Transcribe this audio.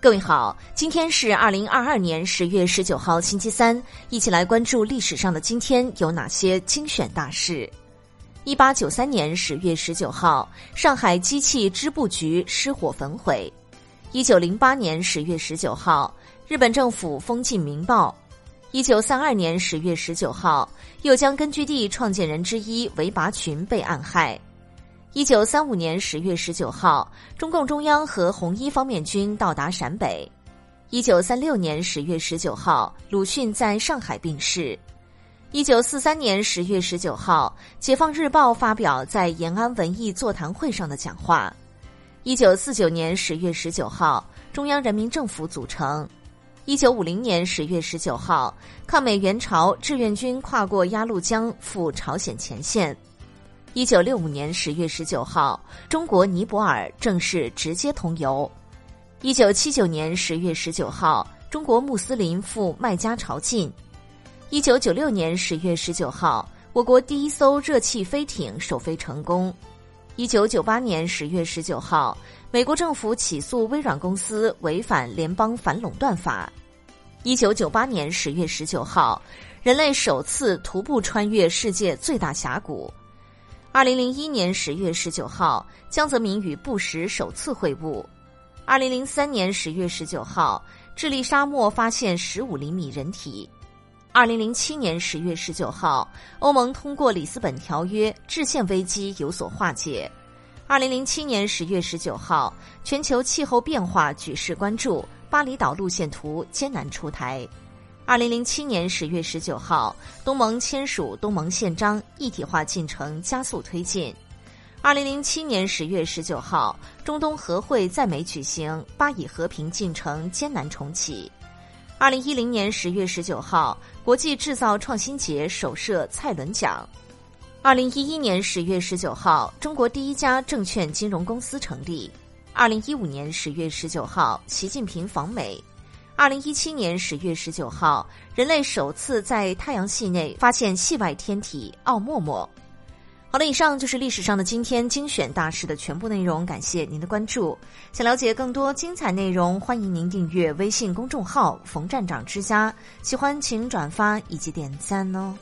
各位好，今天是二零二二年十月十九号，星期三，一起来关注历史上的今天有哪些精选大事。一八九三年十月十九号，上海机器织布局失火焚毁。一九零八年十月十九号，日本政府封禁《明报》。一九三二年十月十九号，右江根据地创建人之一韦拔群被暗害。一九三五年十月十九号，中共中央和红一方面军到达陕北。一九三六年十月十九号，鲁迅在上海病逝。一九四三年十月十九号，《解放日报》发表在延安文艺座谈会上的讲话。一九四九年十月十九号，中央人民政府组成。一九五零年十月十九号，抗美援朝志愿军跨过鸭绿江赴朝鲜前线。一九六五年十月十九号，中国尼泊尔正式直接通邮。一九七九年十月十九号，中国穆斯林赴麦加朝觐。一九九六年十月十九号，我国第一艘热气飞艇首飞成功。一九九八年十月十九号，美国政府起诉微软公司违反联邦反垄断法。一九九八年十月十九号，人类首次徒步穿越世界最大峡谷。二零零一年十月十九号，江泽民与布什首次会晤。二零零三年十月十九号，智利沙漠发现十五厘米人体。二零零七年十月十九号，欧盟通过里斯本条约，制宪危机有所化解。二零零七年十月十九号，全球气候变化举世关注，巴厘岛路线图艰难出台。二零零七年十月十九号，东盟签署东盟宪章，一体化进程加速推进。二零零七年十月十九号，中东和会在美举行，巴以和平进程艰难重启。二零一零年十月十九号，国际制造创新节首设蔡伦奖。二零一一年十月十九号，中国第一家证券金融公司成立。二零一五年十月十九号，习近平访美。二零一七年十月十九号，人类首次在太阳系内发现系外天体奥陌陌。好了，以上就是历史上的今天精选大事的全部内容，感谢您的关注。想了解更多精彩内容，欢迎您订阅微信公众号“冯站长之家”。喜欢请转发以及点赞哦。